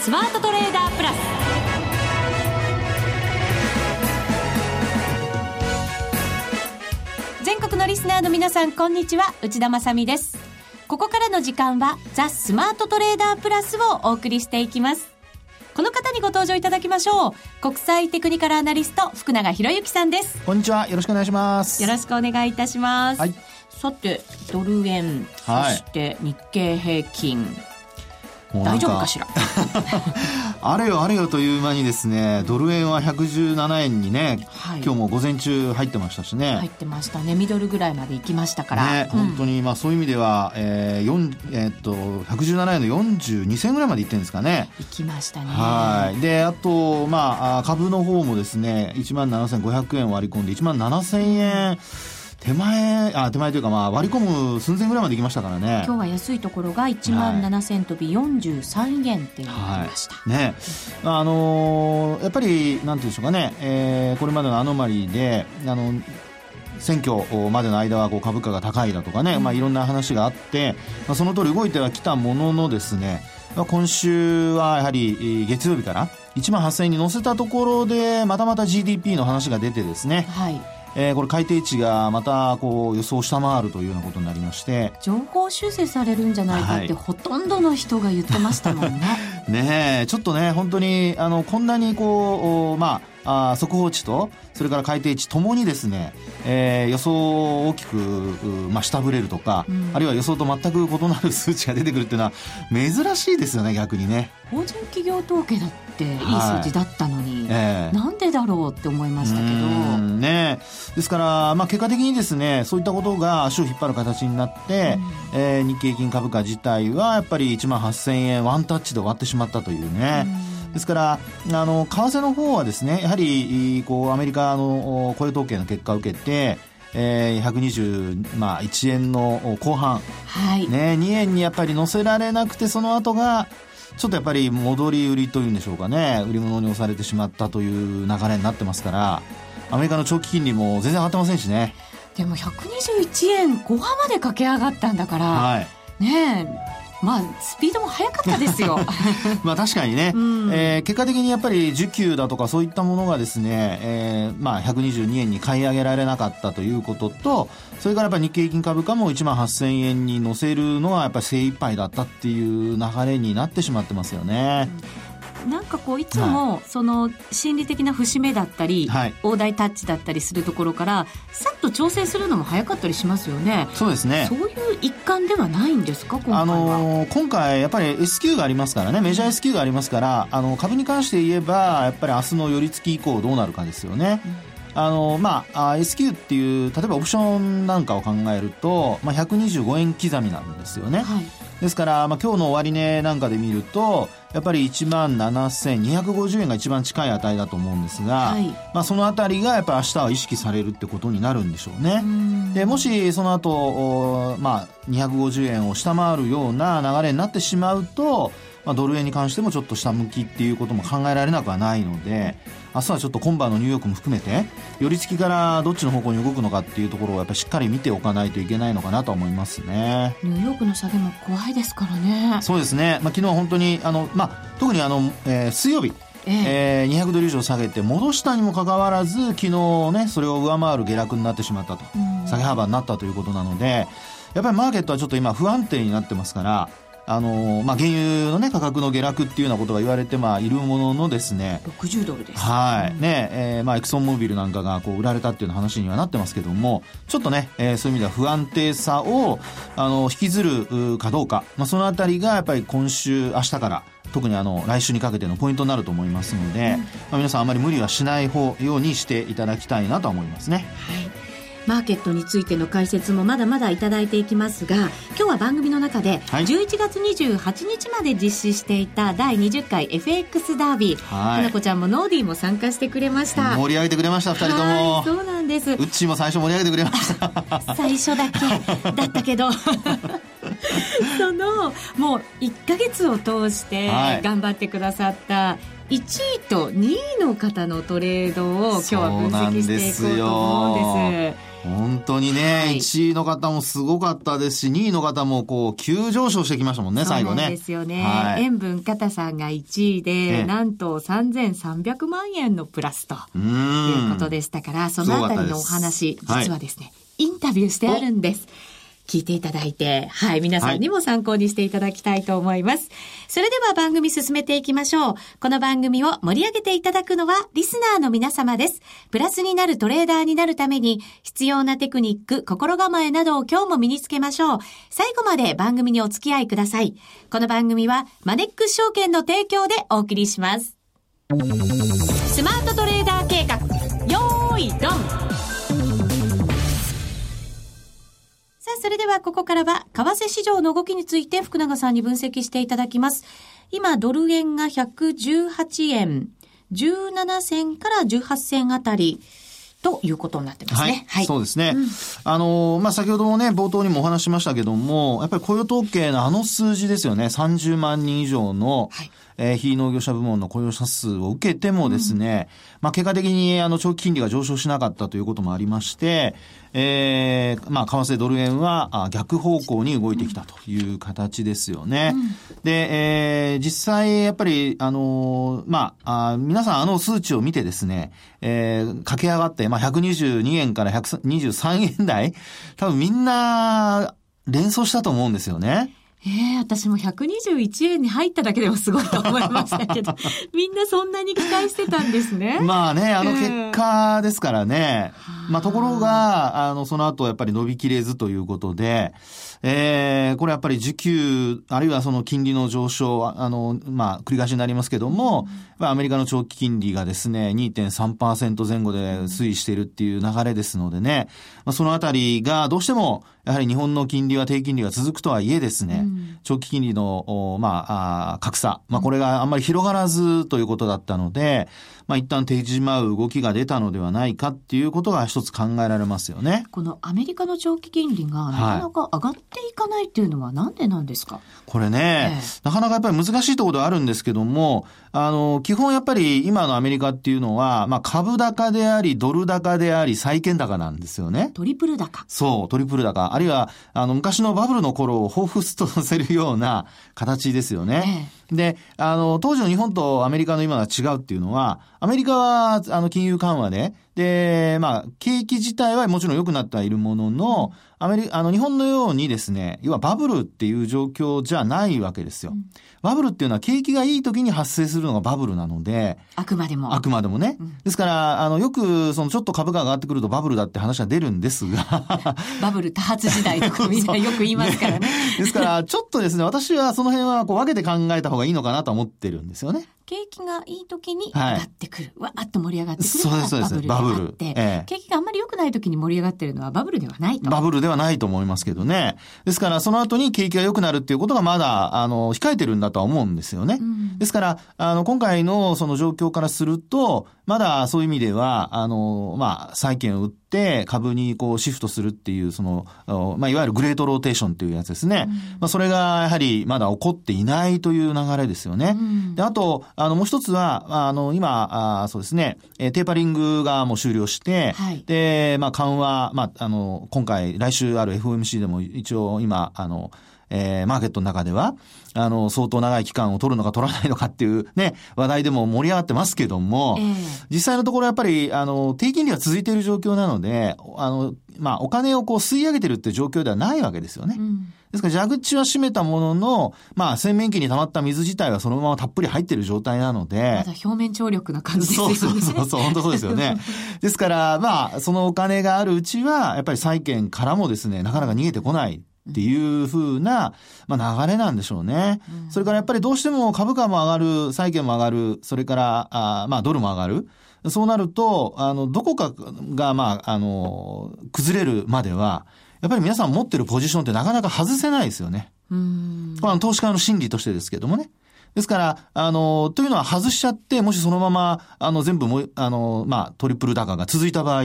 スマートトレーダープラス。全国のリスナーの皆さんこんにちは。内田まさです。ここからの時間はザ・スマートトレーダープラスをお送りしていきます。この方にご登場いただきましょう。国際テクニカルアナリスト福永博之さんです。こんにちは。よろしくお願いします。よろしくお願いいたします、はい、さてドル円、そして日経平均大丈夫かしら？あれよあれよという間にですねドル円は117円にね、はい、今日も午前中入ってましたしね。入ってましたね。ミドルぐらいまで行きましたから、ね、うん、本当にまあそういう意味では、えーえー、っと117円の42銭ぐらいまで行ってるんですかね。行きましたね。はい。であとまあ株の方もですね1万7500円割り込んで1万7000円、うん手前、あ、手前というか、まあ、割り込む寸前ぐらいまで行きましたからね。今日は安いところが1万7000飛び43円ってなりました。はい、ね。あのー、やっぱり、なんていうんでしょうかね、えー、これまでのアノマリーで、あの、選挙までの間はこう株価が高いだとかね、うん、まあ、いろんな話があって、まあ、その通り動いてはきたもののですね、まあ、今週はやはり月曜日から1万8000円に乗せたところでまたまた GDP の話が出てですね、はいえー、これ改定値がまたこう予想を下回るというようなことになりまして。情報修正されるんじゃないかって、ほとんどの人が言ってましたもんね ねちょっとね本当にあのこんなにこうまああ速報値とそれから改定値ともにですね、えー、予想を大きく、まあ、下振れるとか、うん、あるいは予想と全く異なる数値が出てくるっていうのは珍しいですよね逆にね。法人企業統計だっていい数字だったのに、はいえ。ー、なんでだろうって思いましたけど。ねですから、まあ、結果的にですねそういったことが足を引っ張る形になって、うん、えー、日経平均株価自体はやっぱり1万8000円ワンタッチで終わってしまったというね、うん。ですから、あの、為替の方はですね、やはり、こう、アメリカの雇用統計の結果を受けて、えー、121、まあ、円の後半、はい、ね、2円にやっぱり乗せられなくて、その後が、ちょっとやっぱり戻り売りというんでしょうかね、売り物に押されてしまったという流れになってますから、アメリカの長期金利も全然上がってませんしね。でも121円後半まで駆け上がったんだから、はい、ねえまあスピードも速かったですよ。まあ確かにね、うん、えー、結果的にやっぱり需給だとかそういったものがですね、えー、まあ122円に買い上げられなかったということとそれからやっぱり日経平均株価も1万8000円に乗せるのはやっぱり精一杯だったっていう流れになってしまってますよね。うんなんかこういつもその心理的な節目だったり、はい、大台タッチだったりするところからさっと調整するのも早かったりしますよね。そうですね。そういう一環ではないんですか今回は？あの今回やっぱり S q がありますからね。メジャー S q がありますからあの株に関して言えばやっぱり明日の寄り付き以降どうなるかですよね、うん。あのまあ、S q っていう例えばオプションなんかを考えると、まあ、125円刻みなんですよね、はい、ですから、まあ、今日の終値なんかで見るとやっぱり1万7250円が一番近い値だと思うんですが、はい、まあ、そのあたりがやっぱり明日は意識されるってことになるんでしょうね。でもしその後、まあ、250円を下回るような流れになってしまうとまあ、ドル円に関してもちょっと下向きっていうことも考えられなくはないので明日はちょっと今晩のニューヨークも含めて寄り付きからどっちの方向に動くのかっていうところをやっぱりしっかり見ておかないといけないのかなと思いますね。ニューヨークの下げも怖いですからね。そうですね、まあ、昨日は本当にあの、まあ、特にあの、えー、水曜日ええ。ー、200ドル以上下げて戻したにもかかわらず昨日ねそれを上回る下落になってしまったと。下げ幅になったということなのでやっぱりマーケットはちょっと今不安定になってますからあのまあ、原油の、ね、価格の下落っていうようなことが言われて、まあ、いるもののですね60ドルです、はい。ねえーまあ、エクソンモービルなんかがこう売られたっていう話にはなってますけどもちょっとね、えー、そういう意味では不安定さをあの引きずるかどうか、まあ、そのあたりがやっぱり今週明日から特にあの来週にかけてのポイントになると思いますので、うん、まあ、皆さんあまり無理はしない方ようにしていただきたいなと思いますね。はいマーケットについての解説もまだまだいただいていきますが今日は番組の中で11月28日まで実施していた第20回 FX ダービー、はい、花子ちゃんもノーディーも参加してくれました。盛り上げてくれました2人とも。そうなんです。うっちーも最初盛り上げてくれました。最初だけだったけど。そのもう1か月を通して頑張ってくださった、はい1位と2位の方のトレードを今日は分析していこうと思うんです。本当にね、はい1位の方もすごかったですし、2位の方もこう、急上昇してきましたもんね、最後ね。そうですよね。はい。塩分片さんが1位で、ええなんと3300万円のプラスとういー。うんことでしたから、そのあたりのお話、実はですね、インタビューしてあるんです。聞いていただいて、はい、皆さんにも参考にしていただきたいと思います。それでは番組進めていきましょう。この番組を盛り上げていただくのはリスナーの皆様です。プラスになるトレーダーになるために必要なテクニック、心構えなどを今日も身につけましょう。最後まで番組にお付き合いください。この番組はマネックス証券の提供でお送りします。スマートトレーダー計画、よーい、ドンさあ、それではここからは、為替市場の動きについて福永さんに分析していただきます。今、ドル円が118円、17銭から18銭あたり、ということになってますね。はい。そうですね。あの、まあ、先ほどもね、冒頭にもお話ししましたけども、やっぱり雇用統計のあの数字ですよね。30万人以上の、はいえー非農業者部門の雇用者数を受けてもですね、まあ、結果的に、あの、長期金利が上昇しなかったということもありまして、えーまあ、為替ドル円はあ逆方向に動いてきたという形ですよね。で、えー実際、やっぱり、あのーまあ、あ皆さんあの数値を見てですね、えー駆け上がって、まあ、122円から123円台、多分みんな、連想したと思うんですよね。ええ私も121円に入っただけでもすごいと思いましたけど、みんなそんなに期待してたんですね。まあね、あの結果ですからね。まあところが、あの、その後やっぱり伸びきれずということで、えー、これやっぱり需給、あるいはその金利の上昇、ああの、まあ繰り返しになりますけども、まあアメリカの長期金利がですね、2.3%前後で推移しているっていう流れですのでね、まあそのあたりがどうしても、やはり日本の金利は低金利が続くとはいえですね、長期金利の、おまあ、格差、まあこれがあんまり広がらずということだったので、まあ一旦手じまう動きが出たのではないかっていうことが一つ考えられますよね。このアメリカの長期金利がなかなか上がっていかないっていうのはなんでなんですか、これね、ええなかなかやっぱり難しいところではあるんですけども、あの、基本やっぱり今のアメリカっていうのは、まあ株高であり、ドル高であり、債券高なんですよね。トリプル高。そう、トリプル高。あるいは、あの、昔のバブルの頃を彷彿とさせるような形ですよね。で、あの、当時の日本とアメリカの今が違うっていうのは、アメリカは、あの、金融緩和で、で、まあ、景気自体はもちろん良くなってはいるものの、アメリカ、あの、日本のようにですね、要はバブルっていう状況じゃないわけですよ。バブルっていうのは景気がいい時に発生するのがバブルなので、あくまでも。あくまでもね。ですから、あの、よく、その、ちょっと株価が上がってくるとバブルだって話が出るんですが、バブル多発時代とかみんなよく言いますからね。ですから、ちょっとですね、私はその辺はこう分けて考えた方がいいのかなと思ってるんですよね。景気がいい時に上はいがってくる。わーっと盛り上がってくるそうですそうですのがバブルであええ景気があんまり良くない時に盛り上がってるのはバブルではないと。バブルではないと思いますけどね。ですから、その後に景気が良くなるっていうことがまだ、あの、控えてるんだとは思うんですよね。んですから、あの、今回のその状況からすると、まだそういう意味では、あの、まあ、債券を売って株にこうシフトするっていう、その、あまあ、いわゆるグレートローテーションっていうやつですね。まあ、それがやはりまだ起こっていないという流れですよね。んで、あと、あの、もう一つは、あの、今、あそうですね、えーテーパリングがもう終了して、はい。で、まあ、緩和、まあ、あの、今回、来週ある FOMC でも一応今、あの、えーマーケットの中では、あの、相当長い期間を取るのか取らないのかっていうね、話題でも盛り上がってますけども、ええ実際のところやっぱり、あの、低金利が続いている状況なので、あの、まあ、お金をこう吸い上げてるって状況ではないわけですよね。うんですから蛇口は閉めたものの、まあ、洗面器に溜まった水自体はそのままたっぷり入ってる状態なので、まだ表面張力な感じですよそね。うそうそうそう、本当そうですよね。ですから、まあ、そのお金があるうちは、やっぱり債券からもですね、なかなか逃げてこない。っていう風な、まあ、流れなんでしょうね。それからやっぱりどうしても株価も上がる、債券も上がる、それから、あまあ、ドルも上がる。そうなると、あの、どこかが、まあ、あの、崩れるまでは、やっぱり皆さん持ってるポジションってなかなか外せないですよね。うんまあ、投資家の心理としてですけどもね。ですから、あの、というのは外しちゃって、もしそのまま、あの、全部も、あの、まあ、トリプル高が続いた場合、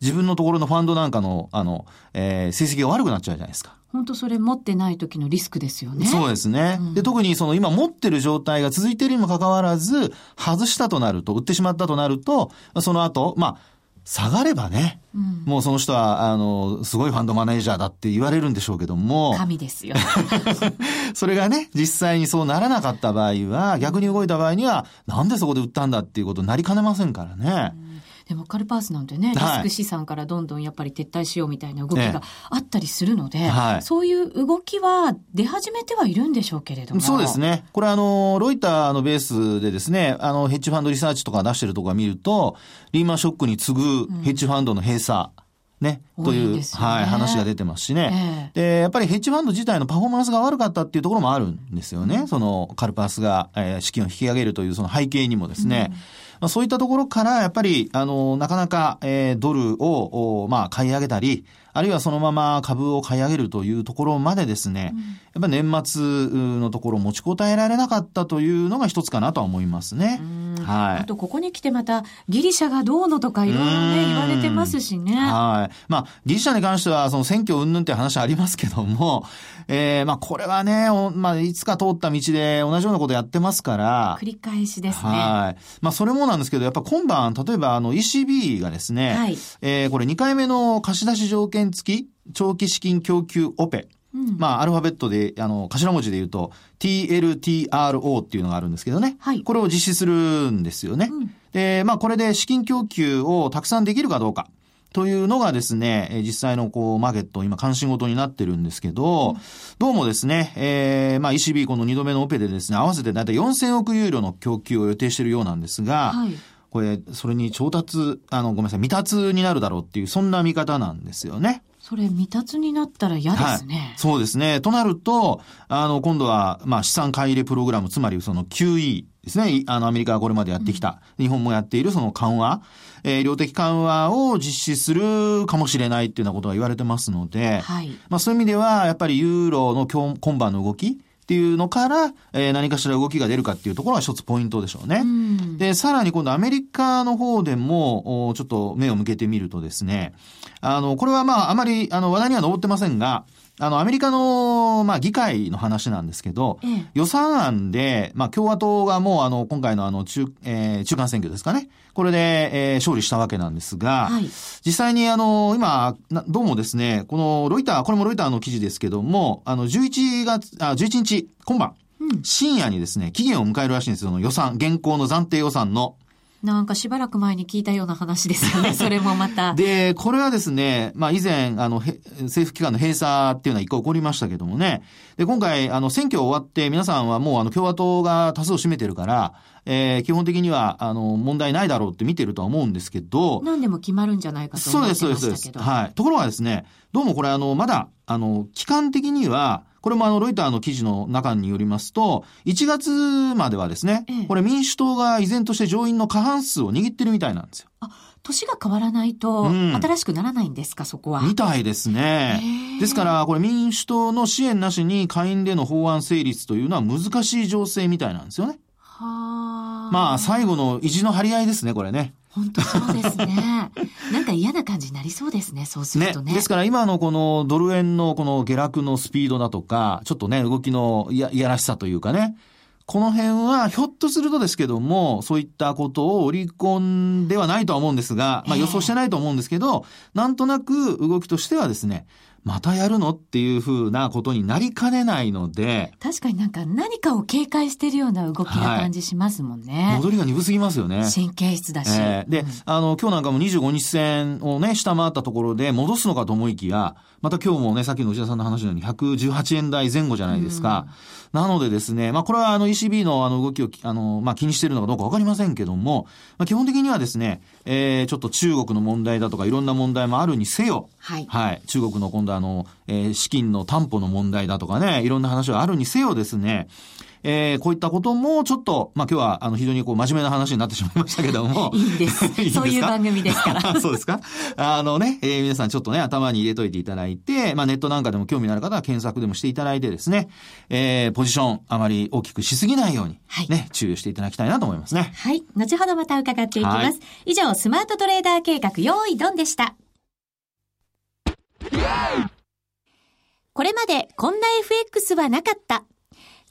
自分のところのファンドなんかの、あの、えー成績が悪くなっちゃうじゃないですか。本当それ持ってない時のリスクですよね。そうですね。で、特にその今持ってる状態が続いているにもかかわらず、外したとなると、売ってしまったとなると、その後、まあ、下がればね、うん、もうその人は、あの、すごいファンドマネージャーだって言われるんでしょうけども。神ですよ。それがね、実際にそうならなかった場合は、逆に動いた場合には、なんでそこで売ったんだっていうことになりかねませんからね。うんでもカルパースなんてね、リスク資産からどんどんやっぱり撤退しようみたいな動きがあったりするので、はい、そういう動きは出始めてはいるんでしょうけれども。そうですね。これあの、ロイターのベースでですね、あの、ヘッジファンドリサーチとか出してるところを見ると、リーマンショックに次ぐヘッジファンドの閉鎖、ね、という、ね、はい、話が出てますしね、えー、で、やっぱりヘッジファンド自体のパフォーマンスが悪かったっていうところもあるんですよね。うん、その、カルパースが、えー、資金を引き上げるというその背景にもですね、うんまあ、そういったところから、やっぱり、あの、なかなか、えー、ドルを、まあ、買い上げたり、あるいはそのまま株を買い上げるというところまでですね、うん、やっぱ年末のところ持ちこたえられなかったというのが一つかなとは思いますね。はい。あと、ここに来てまた、ギリシャがどうのとかいろいろね、言われてますしね。はい。まあ、ギリシャに関しては、その選挙云々って話ありますけども、えー、まあ、これはね、まあ、いつか通った道で同じようなことやってますから。繰り返しですね。はい。まあ、それもなんですけど、やっぱ今晩、例えば、あの、ECB がですね、はい。えー、これ2回目の貸し出し条件付き長期資金供給オペ。うん、まあ、アルファベットで、あの、頭文字で言うと、TLTRO っていうのがあるんですけどね。はい。これを実施するんですよね。うん、で、まあ、これで資金供給をたくさんできるかどうか。というのがですね、実際のこう、マーケット、今関心事になってるんですけど、うん、どうもですね、えー、まあ ECB この2度目のオペでですね、合わせてだいたい4000億ユーロの供給を予定しているようなんですが、はい、これ、それに調達、あの、ごめんなさい、未達になるだろうっていう、そんな見方なんですよね。それ未達になったら嫌ですね、はい。そうですね。となると、あの、今度は、まあ、資産買い入れプログラム、つまりその QE ですね。あの、アメリカがこれまでやってきた、うん、日本もやっているその緩和、えー、量的緩和を実施するかもしれないっていうようなことが言われてますので、はい。まあ、そういう意味では、やっぱりユーロの今今晩の動き、っていうのから、えー、何かしら動きが出るかっていうところが一つポイントでしょうね。うで、さらに今度アメリカの方でも、ちょっと目を向けてみるとですね、あの、これはまあ、あまり、あの、話題には上ってませんが、あの、アメリカの、まあ、議会の話なんですけど、ええ、予算案で、まあ、共和党がもう、あの、今回のあの、中、えー、中間選挙ですかね。これで、えー、勝利したわけなんですが、はい、実際にあの、今、どうもですね、このロイター、これもロイターの記事ですけども、あの、11月、あ、11日、今晩、うん、深夜にですね、期限を迎えるらしいんですよ、予算、現行の暫定予算の。なんかしばらく前に聞いたような話ですよね、それもまた。で、これはですね、まあ以前、あの、政府機関の閉鎖っていうのは一回起こりましたけどもね。で、今回、あの、選挙終わって皆さんはもうあの、共和党が多数を占めてるから、えー、基本的には、あの、問題ないだろうって見てるとは思うんですけど。何でも決まるんじゃないかと思ってましたけど。そうです、そうです。はい。ところがですね、どうもこれあの、まだ、あの、期間的には、これもあの、ロイターの記事の中によりますと、1月まではですね、ええ、これ民主党が依然として上院の過半数を握ってるみたいなんですよ。あ、年が変わらないと、新しくならないんですか、うん、そこは？みたいですね。ですから、これ民主党の支援なしに下院での法案成立というのは難しい情勢みたいなんですよね。はあ。まあ、最後の意地の張り合いですね、これね。本当そうですね。なんか嫌な感じになりそうですね、そうするとね。ねですから今のこのドル円のこの下落のスピードだとか、ちょっとね、動きのいやいやらしさというかね、この辺はひょっとするとですけども、そういったことを織り込んではないとは思うんですが、まあ予想してないと思うんですけど、なんとなく動きとしてはですね、またやるの？っていうふうなことになりかねないので。確かになんか何かを警戒してるような動きな感じしますもんね。はい、戻りが鈍すぎますよね。神経質だし。えー、で、うん、あの、今日なんかも25日線をね、下回ったところで戻すのかと思いきや、また今日もね、さっきの内田さんの話のように118円台前後じゃないですか。うん、なのでですね、まあこれはあの ECB のあの動きをあの、まあ気にしてるのかどうかわかりませんけども、まあ基本的にはですね、えー、ちょっと中国の問題だとかいろんな問題もあるにせよ、はい。はい。中国の今度あの、えー、資金の担保の問題だとかね、いろんな話があるにせよですね、えー、こういったこともちょっと、まあ今日はあの非常にこう真面目な話になってしまいましたけども。いいんです。いいですそういう番組ですから。そうですか？あのね、えー、皆さんちょっとね、頭に入れといていただいて、まあネットなんかでも興味のある方は検索でもしていただいてですね、えー、ポジションあまり大きくしすぎないように、はい、ね、注意していただきたいなと思いますね。はい。後ほどまた伺っていきます。はい、以上、スマートトレーダー計画、用意ドンでした。これまでこんな FX はなかった。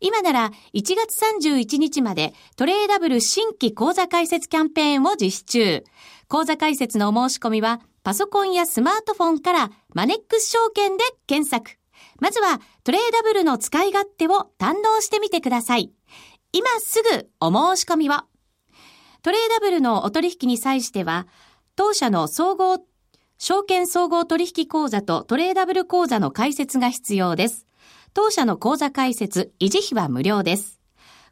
今なら1月31日までトレーダブル新規口座開設キャンペーンを実施中。口座開設のお申し込みはパソコンやスマートフォンからマネックス証券で検索。まずはトレーダブルの使い勝手を堪能してみてください。今すぐお申し込みを。トレーダブルのお取引に際しては、当社の総合、証券総合取引口座とトレーダブル口座の開設が必要です。当社の口座開設、維持費は無料です。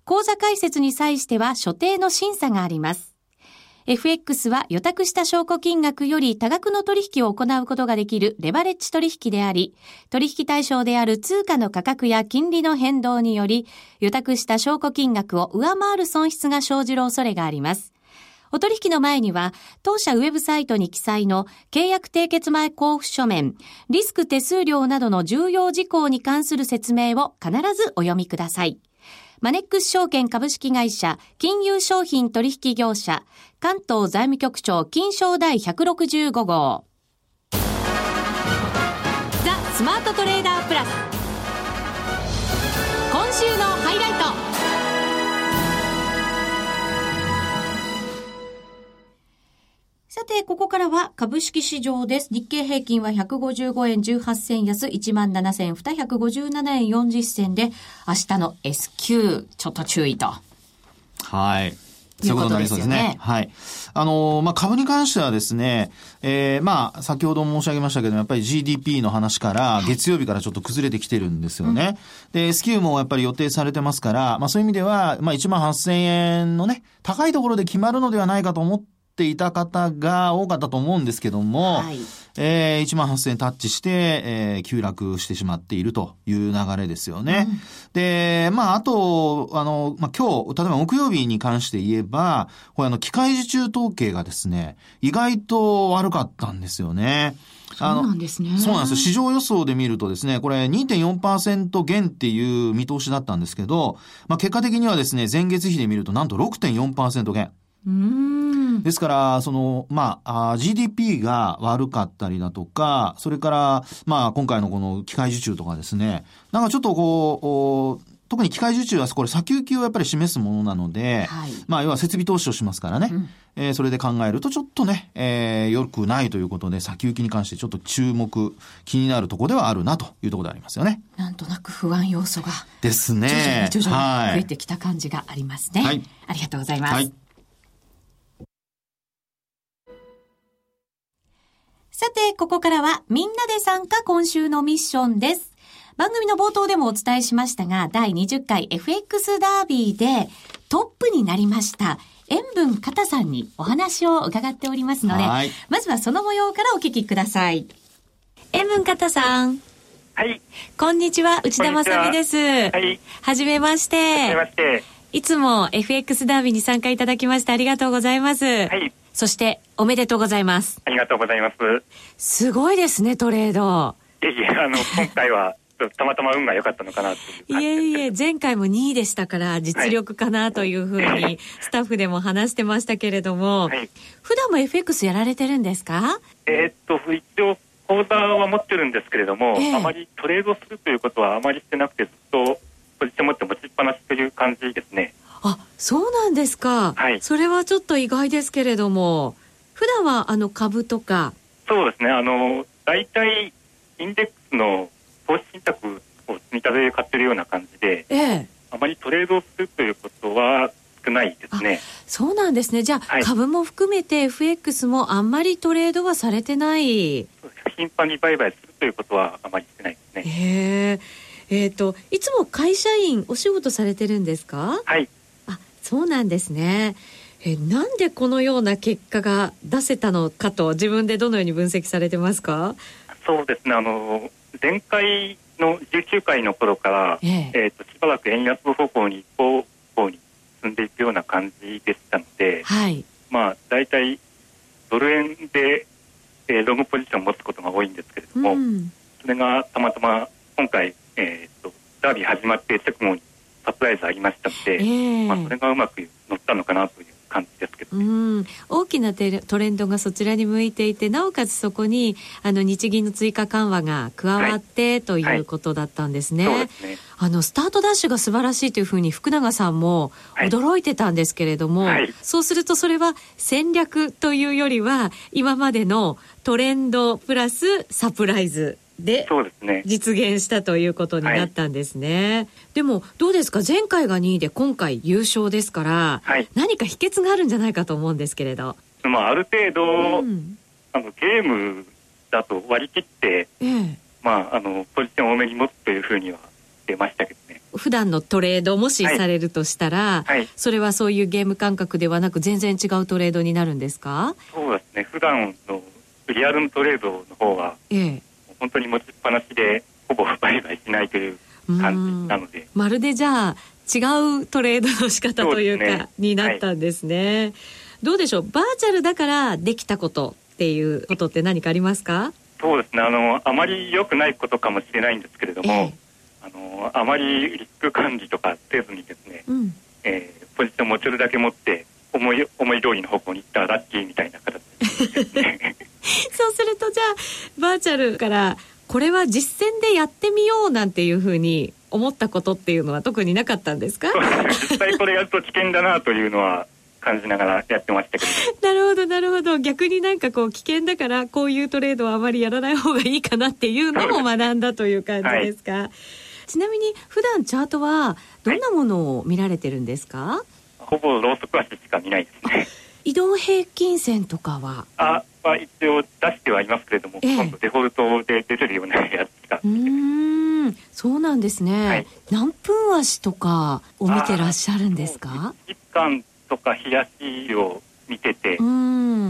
口座開設に際しては所定の審査があります。FX は予託した証拠金額より多額の取引を行うことができるレバレッジ取引であり、取引対象である通貨の価格や金利の変動により、予託した証拠金額を上回る損失が生じる恐れがあります。お取引の前には、当社ウェブサイトに記載の契約締結前交付書面、リスク手数料などの重要事項に関する説明を必ずお読みください。マネックス証券株式会社、金融商品取引業者、関東財務局長金賞第165号。ザ・スマートトレーダープラス。今週のハイライト。さて、ここからは株式市場です。日経平均は155円18銭安、17,257円40銭で、明日の S q ちょっと注意と。はい。そういうことになりそうですね。はい。あの、まあ、株に関してはですね、えー、まあ、先ほど申し上げましたけどやっぱり GDP の話から、月曜日からちょっと崩れてきてるんですよね。うん、で、S q もやっぱり予定されてますから、まあ、そういう意味では、まあ、1万8000円のね、高いところで決まるのではないかと思って、っていた方が多かったと思うんですけども、はい、えー、1万8000円タッチして、えー、急落してしまっているという流れですよね。うん、で、まあ、あと、あの、まあ、今日、例えば木曜日に関して言えば、これあの、機械受注統計がですね、意外と悪かったんですよね。そうなんですね。そうなんです市場予想で見るとですね、これ2.4%減っていう見通しだったんですけど、まあ、結果的にはですね、前月比で見るとなんと6.4%減。ですから、その、まあ、GDP が悪かったりだとか、それから、まあ、今回のこの機械受注とかですね、なんかちょっとこう、特に機械受注はこれ先行きをやっぱり示すものなので、はい、まあ要は設備投資をしますからね、うん、えー、それで考えるとちょっとね、えー、良くないということで先行きに関してちょっと注目、気になるところではあるなというところでありますよね。なんとなく不安要素が。ですね。徐々に徐々に増えてきた感じがありますね。はい。ありがとうございます。はいさて、ここからはみんなで参加今週のミッションです。番組の冒頭でもお伝えしましたが、第20回 FX ダービーでトップになりました。塩分片さんにお話を伺っておりますので、まずはその模様からお聞きください。塩分片さん。はい。こんにちは、内田まさみです。はい。はじめまして。はじめまして。いつも FX ダービーに参加いただきましてありがとうございます。はい。そしておめでとうございます。ありがとうございます。すごいですね、トレード。いえいえ、あの、今回は、たまたま運が良かったのかなといいえいえ、前回も2位でしたから、実力かなというふうに、スタッフでも話してましたけれども、はい、普段も FX やられてるんですか？えー、っと、一応、口座は持ってるんですけれども、えー、あまりトレードするということはあまりしてなくて、ずっとポジション持って持ちっぱなしという感じですね。あ、そうなんですか。はい。それはちょっと意外ですけれども、普段はあの株とか。そうですね。あの、大体インデックスの投資信託を積み立てで買ってるような感じで、ええ、あまりトレードするということは少ないですね。そうなんですね。じゃあ、はい、株も含めて FX もあんまりトレードはされてない。頻繁に売買するということはあまりしてないですね。へえ。えっ、ー、と、いつも会社員お仕事されてるんですか？はい。あ、そうなんですね。えなんでこのような結果が出せたのかと自分でどのように分析されてますか？そうですね。あの前回の19回の頃から、ええ。えーと、しばらく円安方向に方向に進んでいくような感じでしたので、はい、まあ大体ドル円で、えー、ロングポジションを持つことが多いんですけれども、うん、それがたまたま今回、えーと、ダービー始まって直後にサプライズありましたので、えー、まあ、それがうまく乗ったのかなという感じですけど、ね、うん。大きなトレンドがそちらに向いていてなおかつそこにあの日銀の追加緩和が加わって、はい、ということだったんですね。はい、すね。あのスタートダッシュが素晴らしいというふうに福永さんも驚いてたんですけれども、はい、そうするとそれは戦略というよりは今までのトレンドプラスサプライズで実現したということになったんですね。はい、でもどうですか？前回が2位で今回優勝ですから、はい、何か秘訣があるんじゃないかと思うんですけれど。まあある程度、うん、あのゲームだと割り切って、ええ、まああのポジションを多めに持つというふうには出ましたけどね。普段のトレードもしされるとしたら、はい、それはそういうゲーム感覚ではなく全然違うトレードになるんですか？そうですね。普段のリアルのトレードの方は、ええ、本当に持ちっぱなしでほぼ売買しないという感じなので。まるでじゃあ違うトレードの仕方というか、ね、になったんですね、はい、どうでしょう？バーチャルだからできたことっていうことって何かありますか？そうですね。あのあまり良くないことかもしれないんですけれども、えあのあまりリスク管理とかせずにですね、うん、えー、ポジション持ちるだけ持って思い思い通りの方向に行ったらラッキーみたいな形ですねじゃあバーチャルからこれは実践でやってみようなんていうふうに思ったことっていうのは特になかったんですか？実際これやると危険だなというのは感じながらやってましたけど。なるほどなるほど。逆になんかこう危険だからこういうトレードはあまりやらない方がいいかなっていうのも学んだという感じですか、はい、ちなみに普段チャートはどんなものを見られてるんですか、はい、ほぼローソク足しか見ないですね。移動平均線とかは？あは一応出してはいますけれども、え今度デフォルトで出てるようなやつが。うん。そうなんですね、はい、何分足とかを見てらっしゃるんですか？1間とか冷やしを見てて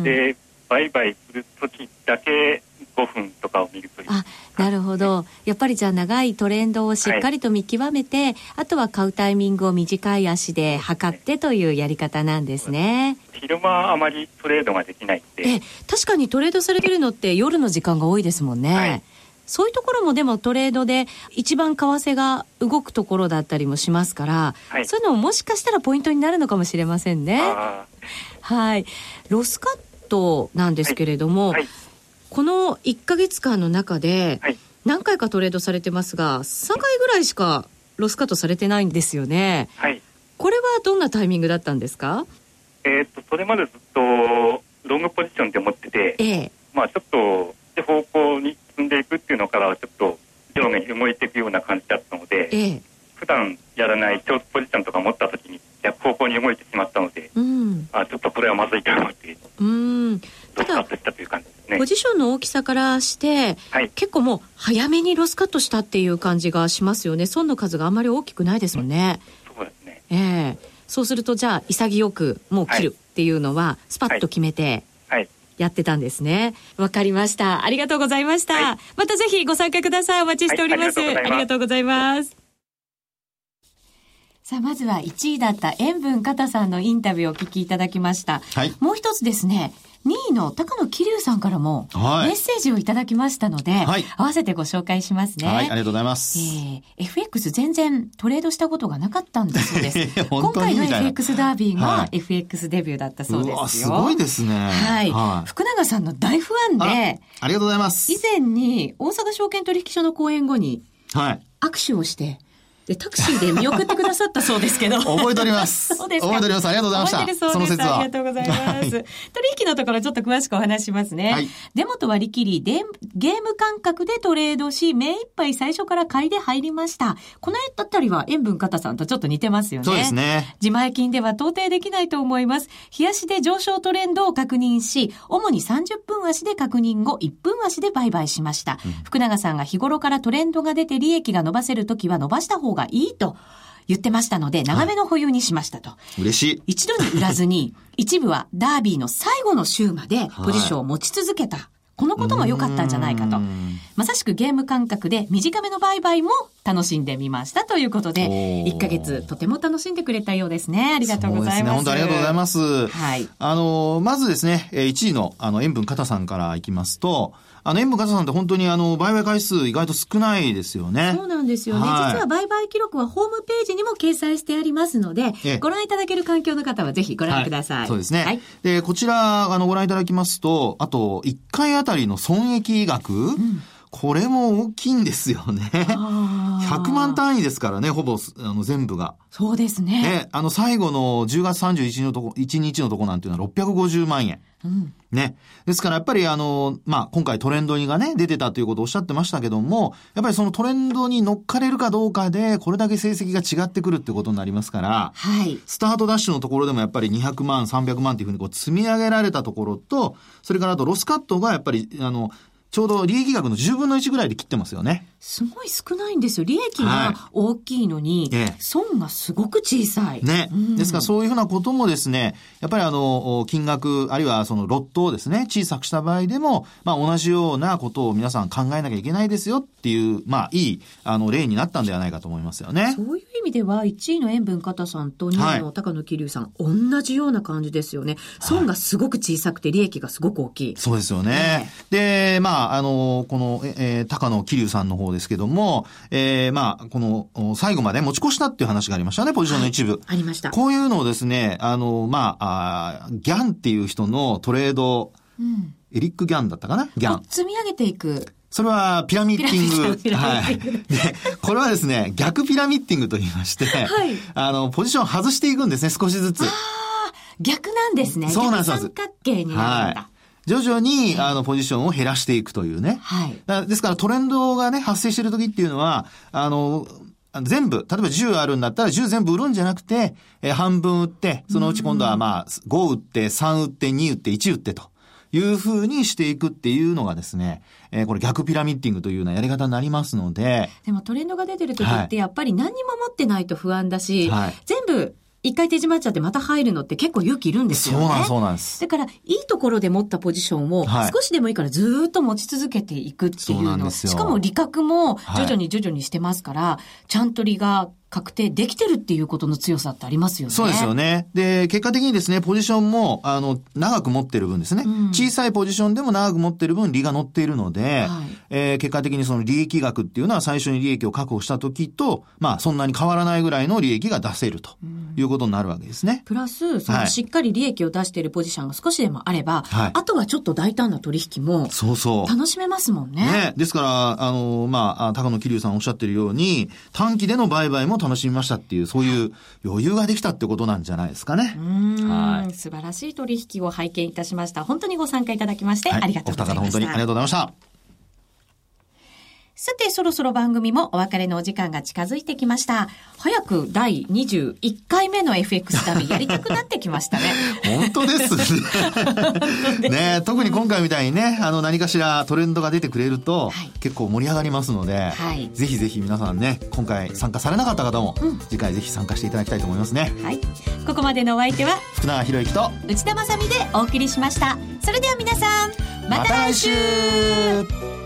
で売買する時だけ5分とかを見るというあなるほど。やっぱりじゃあ長いトレンドをしっかりと見極めて、はい、あとは買うタイミングを短い足で測ってというやり方なんですね。昼間あまりトレードができないってえ確かにトレードされてるのって夜の時間が多いですもんね、はい。そういうところもでもトレードで一番為替が動くところだったりもしますから、はい、そういうのももしかしたらポイントになるのかもしれませんね。はい。ロスカットなんですけれども、はいはい、この1か月間の中で、何回かトレードされてますが、3回ぐらいしかロスカットされてないんですよね。はい。これはどんなタイミングだったんですか？えっと、それまでずっとロングポジションで持ってて、ええ、まあちょっと、方向に進んでいくっていうのからはちょっと上下に動いていくような感じだったので、ええ、普段やらないショートポジションとか持った時に逆方向に動いてしまったので、うん、あちょっとこれはまずいと思って、うん、ただポジションの大きさからして、はい、結構もう早めにロスカットしたっていう感じがしますよね損の数があんまり大きくないですもんね、うん、そうですねええー、そうするとじゃあ潔くもう切るっていうのはスパッと決めて、はいやってたんですね。わかりました。ありがとうございました。はい、またぜひご参加ください。お待ちしております。はい、ありがとうございます。さあ、まずは1位だった塩分方さんのインタビューをお聞きいただきました。はい、もう一つですね、2位の高野桐生さんからもメッセージをいただきましたので、はい、合わせてご紹介しますね。はい、ありがとうございます。えー、FX 全然トレードしたことがなかったんだそうです。今回の FX ダービーが FX デビューだったそうですよ。すごいですね。はい。はい、福永さんの大ファンであ、りがとうございます。以前に大阪証券取引所の講演後に、はい。握手をして、で、タクシーで見送ってくださったそうですけど。覚えております。そうです覚えております。ありがとうございました。覚えてるそうです。ありがとうございます。はい、取引のところちょっと詳しくお話しますね。はい、デモと割り切りで、ゲーム感覚でトレードし、目いっぱい最初から買いで入りました。このあたりは塩分方さんとちょっと似てますよね。そうですね。自前金では到底できないと思います。冷やしで上昇トレンドを確認し、主に30分足で確認後、1分足で売買しました。うん、福永さんが日頃からトレンドが出て利益が伸ばせるときは伸ばした方がいいと。言ってましたので、長めの保有にしましたと。はい、嬉しい。一度に売らずに、一部はダービーの最後の週までポジションを持ち続けた。このことも良かったんじゃないかと。まさしくゲーム感覚で短めの売買も楽しんでみましたということで、1ヶ月とても楽しんでくれたようですね。ありがとうございます。そうですね。本当ありがとうございます。はい。あの、まずですね、1位のあの塩分肩さんからいきますと、あの、塩分加さんって本当にあの、売買回数意外と少ないですよね。そうなんですよね。はい、実は売買記録はホームページにも掲載してありますので、ご覧いただける環境の方はぜひご覧ください。はい、そうですね。はい、で、こちら、あの、ご覧いただきますと、あと、1回あたりの損益額、うんこれも大きいんですよね。100万単位ですからね、ほぼ、あの、全部が。そうですね。ね、あの、最後の10月31日のとこ、1日のとこなんていうのは650万円。うん、ね。ですからやっぱりあの、まあ、今回トレンドがね、出てたということをおっしゃってましたけども、やっぱりそのトレンドに乗っかれるかどうかで、これだけ成績が違ってくるってことになりますから、はい。スタートダッシュのところでもやっぱり200万、300万っていうふうにこう積み上げられたところと、それからあとロスカットがやっぱり、あの、ちょうど利益額の10分の1ぐらいで切ってますよね。すごい少ないんですよ。利益が大きいのに、はい、損がすごく小さい。ね、うん。ですからそういうふうなこともですね、やっぱりあの、金額、あるいはそのロットをですね、小さくした場合でも、まあ同じようなことを皆さん考えなきゃいけないですよっていう、まあいい、あの、例になったんではないかと思いますよね。そういう意味では、1位の塩分方さんと2位の高野桐生さん、はい、同じような感じですよね。損がすごく小さくて利益がすごく大きい。そうですよね。で、まあ、あの、この、えー、高野桐生さんの方ですけども、えー、まあ、この、最後まで持ち越したっていう話がありましたね、ポジションの一部。はい、ありました。こういうのをですね、あの、まあ、あギャンっていう人のトレード、うん、エリック・ギャンだったかな？ギャン。積み上げていく。それはピラミッティング。はい。で、これはですね、逆ピラミッティングと言いまして、はい、あの、ポジション外していくんですね、少しずつ。ああ、逆なんですね。そうなんです。三角形になるんだ。はい徐々に、あの、ポジションを減らしていくというね。はい。ですからトレンドがね、発生している時っていうのは、あの、全部、例えば10あるんだったら10全部売るんじゃなくて、えー、半分売って、そのうち今度はまあ、5売って、3売って、2売って、1売ってと。いうふうにしていくっていうのがですね、えー、これ逆ピラミッティングというようなやり方になりますので。でもトレンドが出てる時ってやっぱり何にも持ってないと不安だし、はい、全部一回手締まっちゃってまた入るのって結構勇気いるんですよね。そうなんそうなんです。だから、いいところで持ったポジションを少しでもいいからずっと持ち続けていくっていうの。はい、しかも利確も徐々に徐々にしてますから、はい、ちゃんと利が確定できてるっていうことの強さってありますよね。そうですよね。で、結果的にですね、ポジションも、あの、長く持ってる分ですね。うん、小さいポジションでも長く持ってる分、利が乗っているので、はい、えー、結果的にその利益額っていうのは最初に利益を確保した時と、まあ、そんなに変わらないぐらいの利益が出せるということになるわけですね。プラス、そのしっかり利益を出しているポジションが少しでもあれば、はい、あとはちょっと大胆な取引も、そうそう。楽しめますもんね。ね。ですから、あの、まあ、高野桐生さんおっしゃってるように、短期での売買も楽しみましたっていう、そういう余裕ができたってことなんじゃないですかね。はい。素晴らしい取引を拝見いたしました。本当にご参加いただきまして、ありがとうございました。お二方本当にありがとうございました。さて、そろそろ番組もお別れのお時間が近づいてきました。早く第21回目の FX 旅やりたくなってきましたね。本当ですね。ね特に今回みたいにね、あの何かしらトレンドが出てくれると、はい、結構盛り上がりますので、はい、ぜひぜひ皆さんね、今回参加されなかった方も、うん、次回ぜひ参加していただきたいと思いますね。はい。ここまでのお相手は、福永博之と内田まさみでお送りしました。それでは皆さん、また来週